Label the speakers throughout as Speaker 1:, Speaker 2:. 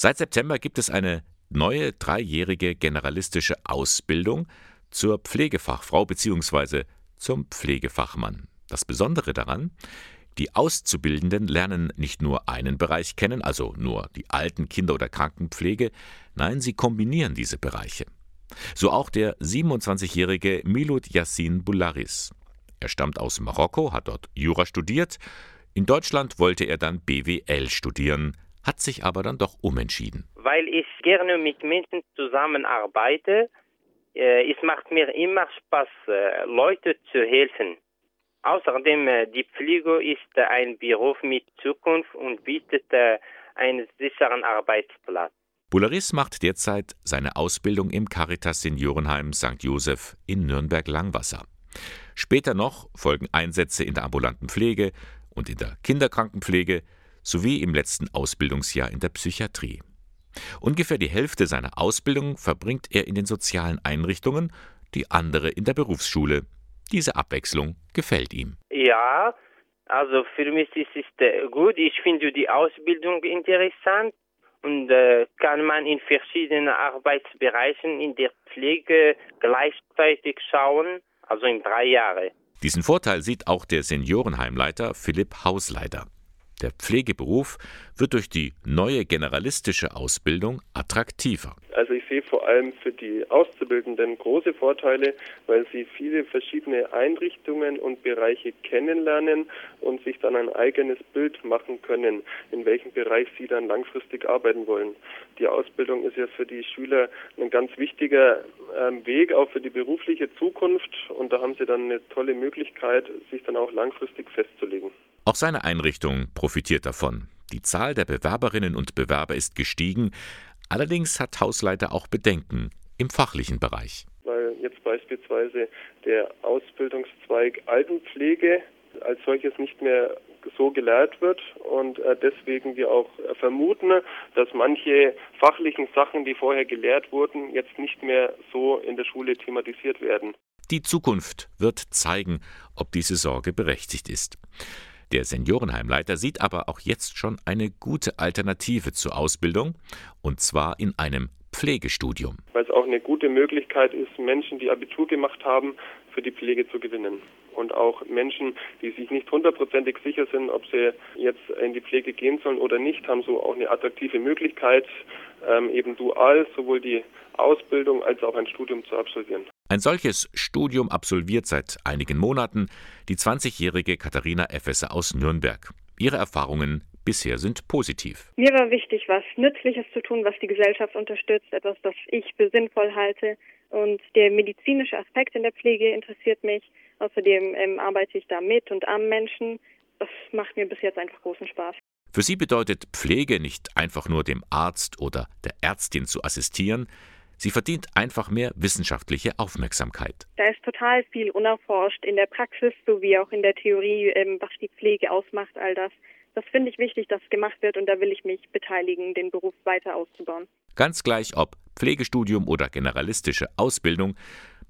Speaker 1: Seit September gibt es eine neue dreijährige generalistische Ausbildung zur Pflegefachfrau bzw. zum Pflegefachmann. Das Besondere daran, die Auszubildenden lernen nicht nur einen Bereich kennen, also nur die alten Kinder- oder Krankenpflege, nein, sie kombinieren diese Bereiche. So auch der 27-jährige Milud Yassin Boularis. Er stammt aus Marokko, hat dort Jura studiert. In Deutschland wollte er dann BWL studieren, hat sich aber dann doch umentschieden.
Speaker 2: Weil ich gerne mit Menschen zusammenarbeite, äh, es macht mir immer Spaß, äh, Leute zu helfen. Außerdem, äh, die Pflege ist ein Beruf mit Zukunft und bietet einen sicheren Arbeitsplatz.
Speaker 1: Bularis macht derzeit seine Ausbildung im Caritas Seniorenheim St. Joseph in Nürnberg-Langwasser. Später noch folgen Einsätze in der ambulanten Pflege und in der Kinderkrankenpflege sowie im letzten Ausbildungsjahr in der Psychiatrie. Ungefähr die Hälfte seiner Ausbildung verbringt er in den sozialen Einrichtungen, die andere in der Berufsschule. Diese Abwechslung gefällt ihm.
Speaker 2: Ja, also für mich ist es äh, gut. Ich finde die Ausbildung interessant und äh, kann man in verschiedenen Arbeitsbereichen in der Pflege gleichzeitig schauen, also in drei Jahren.
Speaker 1: Diesen Vorteil sieht auch der Seniorenheimleiter Philipp Hausleiter. Der Pflegeberuf wird durch die neue generalistische Ausbildung attraktiver.
Speaker 3: Also ich sehe vor allem für die Auszubildenden große Vorteile, weil sie viele verschiedene Einrichtungen und Bereiche kennenlernen und sich dann ein eigenes Bild machen können, in welchem Bereich sie dann langfristig arbeiten wollen. Die Ausbildung ist ja für die Schüler ein ganz wichtiger ähm, Weg, auch für die berufliche Zukunft und da haben sie dann eine tolle Möglichkeit, sich dann auch langfristig festzulegen.
Speaker 1: Auch seine Einrichtung profitiert davon. Die Zahl der Bewerberinnen und Bewerber ist gestiegen, allerdings hat Hausleiter auch Bedenken im fachlichen Bereich.
Speaker 3: Weil jetzt beispielsweise der Ausbildungszweig Altenpflege als solches nicht mehr so gelehrt wird und äh, deswegen wir auch vermuten, dass manche fachlichen Sachen, die vorher gelehrt wurden, jetzt nicht mehr so in der Schule thematisiert werden.
Speaker 1: Die Zukunft wird zeigen, ob diese Sorge berechtigt ist. Der Seniorenheimleiter sieht aber auch jetzt schon eine gute Alternative zur Ausbildung, und zwar in einem Pflegestudium.
Speaker 3: Weil es auch eine gute Möglichkeit ist, Menschen, die Abitur gemacht haben, für die Pflege zu gewinnen. Und auch Menschen, die sich nicht hundertprozentig sicher sind, ob sie jetzt in die Pflege gehen sollen oder nicht, haben so auch eine attraktive Möglichkeit, ähm, eben dual sowohl die Ausbildung als auch ein Studium zu absolvieren.
Speaker 1: Ein solches Studium absolviert seit einigen Monaten die 20-jährige Katharina Effesse aus Nürnberg. Ihre Erfahrungen bisher sind positiv.
Speaker 4: Mir war wichtig, was Nützliches zu tun, was die Gesellschaft unterstützt, etwas, das ich für sinnvoll halte. Und der medizinische Aspekt in der Pflege interessiert mich. Außerdem ähm, arbeite ich da mit und am Menschen. Das macht mir bis jetzt einfach großen Spaß.
Speaker 1: Für sie bedeutet Pflege nicht einfach nur dem Arzt oder der Ärztin zu assistieren, Sie verdient einfach mehr wissenschaftliche Aufmerksamkeit.
Speaker 4: Da ist total viel unerforscht in der Praxis sowie auch in der Theorie, ähm, was die Pflege ausmacht, all das. Das finde ich wichtig, dass gemacht wird und da will ich mich beteiligen, den Beruf weiter auszubauen.
Speaker 1: Ganz gleich ob Pflegestudium oder generalistische Ausbildung,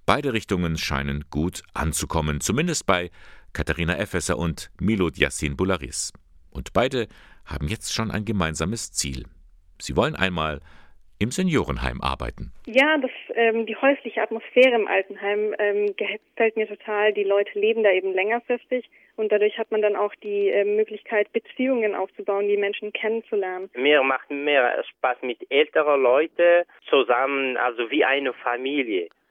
Speaker 1: beide Richtungen scheinen gut anzukommen, zumindest bei Katharina Effesser und Milot Yassin Bularis. Und beide haben jetzt schon ein gemeinsames Ziel. Sie wollen einmal im Seniorenheim arbeiten.
Speaker 4: Ja, das, ähm, die häusliche Atmosphäre im Altenheim ähm, gefällt mir total. Die Leute leben da eben längerfristig und dadurch hat man dann auch die äh, Möglichkeit, Beziehungen aufzubauen, die Menschen kennenzulernen.
Speaker 2: Mir macht mehr Spaß mit älteren Leuten zusammen, also wie eine Familie.